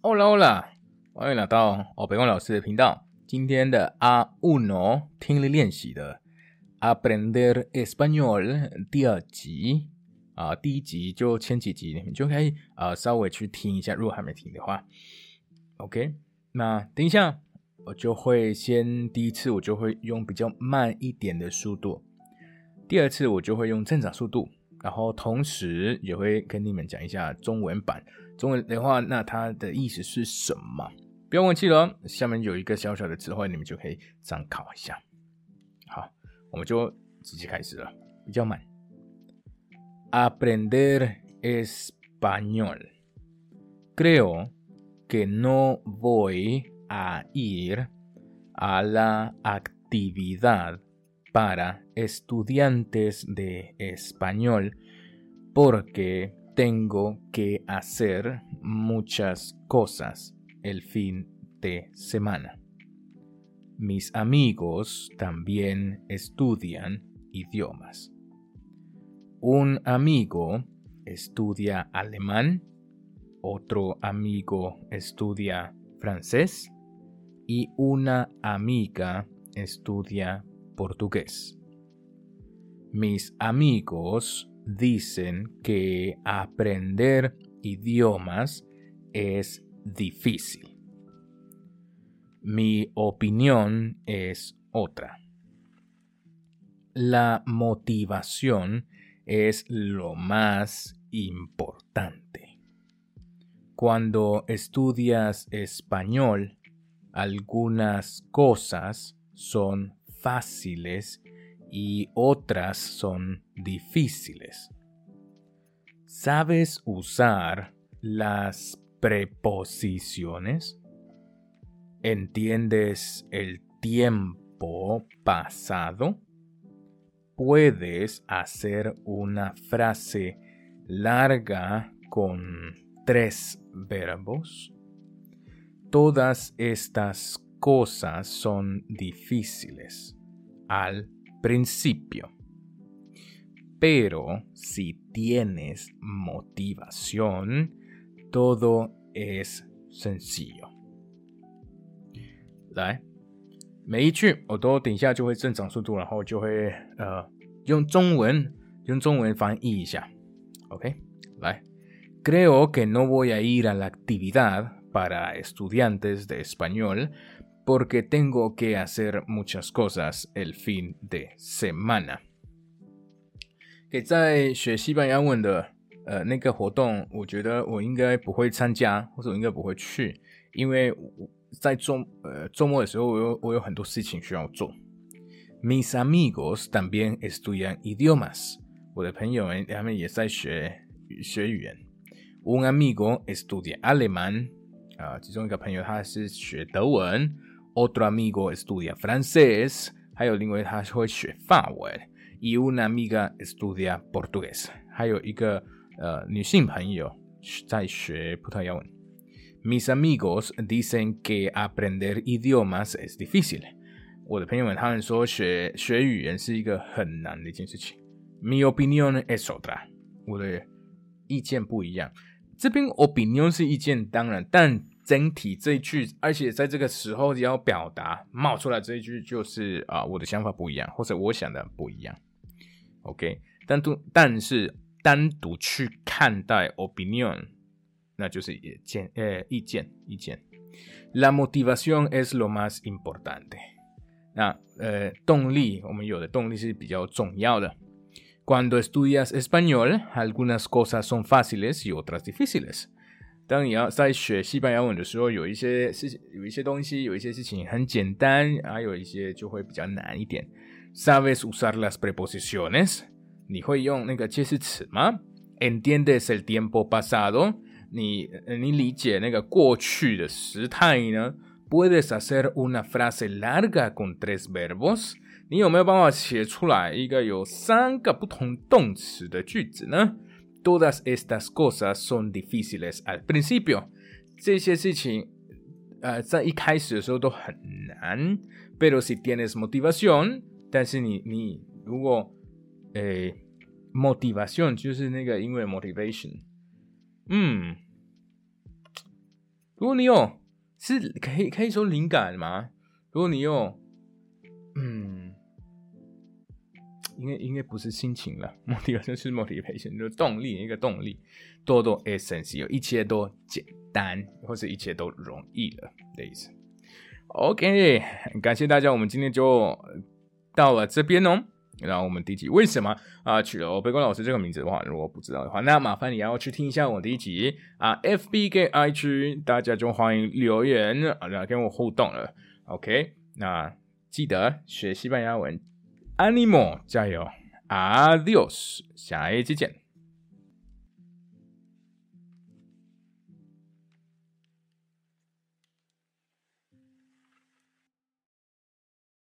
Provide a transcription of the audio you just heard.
Hola Hola，欢迎来到哦北光老师的频道。今天的阿 uno 听力练习的 Aprender Español 第二集啊，第一集就前几集你们就可以啊稍微去听一下，如果还没听的话，OK。那等一下我就会先第一次我就会用比较慢一点的速度，第二次我就会用正常速度。然后同时也会跟你们讲一下中文版。中文的话，那它的意思是什么？不要忘记了，下面有一个小小的词汇，你们就可以参考一下。好，我们就直接开始了，比较慢。Aprender español. Creo que no voy a ir a la actividad. para estudiantes de español porque tengo que hacer muchas cosas el fin de semana. Mis amigos también estudian idiomas. Un amigo estudia alemán, otro amigo estudia francés y una amiga estudia portugués. Mis amigos dicen que aprender idiomas es difícil. Mi opinión es otra. La motivación es lo más importante. Cuando estudias español, algunas cosas son fáciles y otras son difíciles. ¿Sabes usar las preposiciones? ¿Entiendes el tiempo pasado? ¿Puedes hacer una frase larga con tres verbos? Todas estas cosas son difíciles al principio. Pero si tienes motivación, todo es sencillo. 来，每一句我都等一下就会正常速度，然后就会呃用中文用中文翻译一下。OK，来，Creo que no voy a ir a la actividad para estudiantes de español porque tengo que hacer muchas cosas el fin de semana。给在学西班牙文的呃那个活动，我觉得我应该不会参加，或者我应该不会去，因为我在周呃周末的时候，我有我有很多事情需要做。Mis amigos también estudian idiomas。我的朋友们他们也在学学语言。Un amigo estudia alemán。啊，其中一个朋友他是学德文。 otro amigo estudia francés, y una amiga estudia portugués，还有一个呃女性朋友在学葡萄牙文。Mis amigos dicen que aprender idiomas es difícil。我的朋友们他们说学学语言是一个很难的一件事情。Mi opinión es otra。我的意见不一样。这边 opinion 是意见，当然，但 整体这一句，而且在这个时候要表达冒出来这一句，就是啊，我的想法不一样，或者我想的不一样。OK，单独但是单独去看待 opinion，那就是意见，呃，意见，意见。La motivación es lo más importante。那呃，动力，我们有的动力是比较重要的。Cuando estudias español, algunas cosas son fáciles y otras difíciles。 当你要在学西班牙文的时候，有一些事情，有一些东西，有一些事情很简单，还有一些就会比较难一点。Sabes usar las preposiciones？你会用那个介系词吗？Entiendes el tiempo pasado？你你理解那个过去的时态呢？Puedes hacer una frase larga con tres verbos？你有没有办法写出来一个有三个不同动词的句子呢 ？Todas estas cosas son difíciles al principio，这些事情，呃，在一开始的时候都很难。Pero si tienes motivación，但是你你如果，诶，motivación 就是那个英文 motivation，嗯， 如果你有，是可以可以说灵感吗？如果你有，嗯， 应该应该不是心情了，motivation 是 motivation，就是动力，一个动力，多多 essence，有一切都简单，或者一切都容易了的意思。OK，感谢大家，我们今天就到了这边哦。然后我们第一集为什么啊取了悲观老师这个名字的话，如果不知道的话，那麻烦你要去听一下我第一集啊，FB 跟 IG，大家就欢迎留言啊，跟我互动了。OK，那记得学西班牙文，Animo，加油，Adios，下一期见。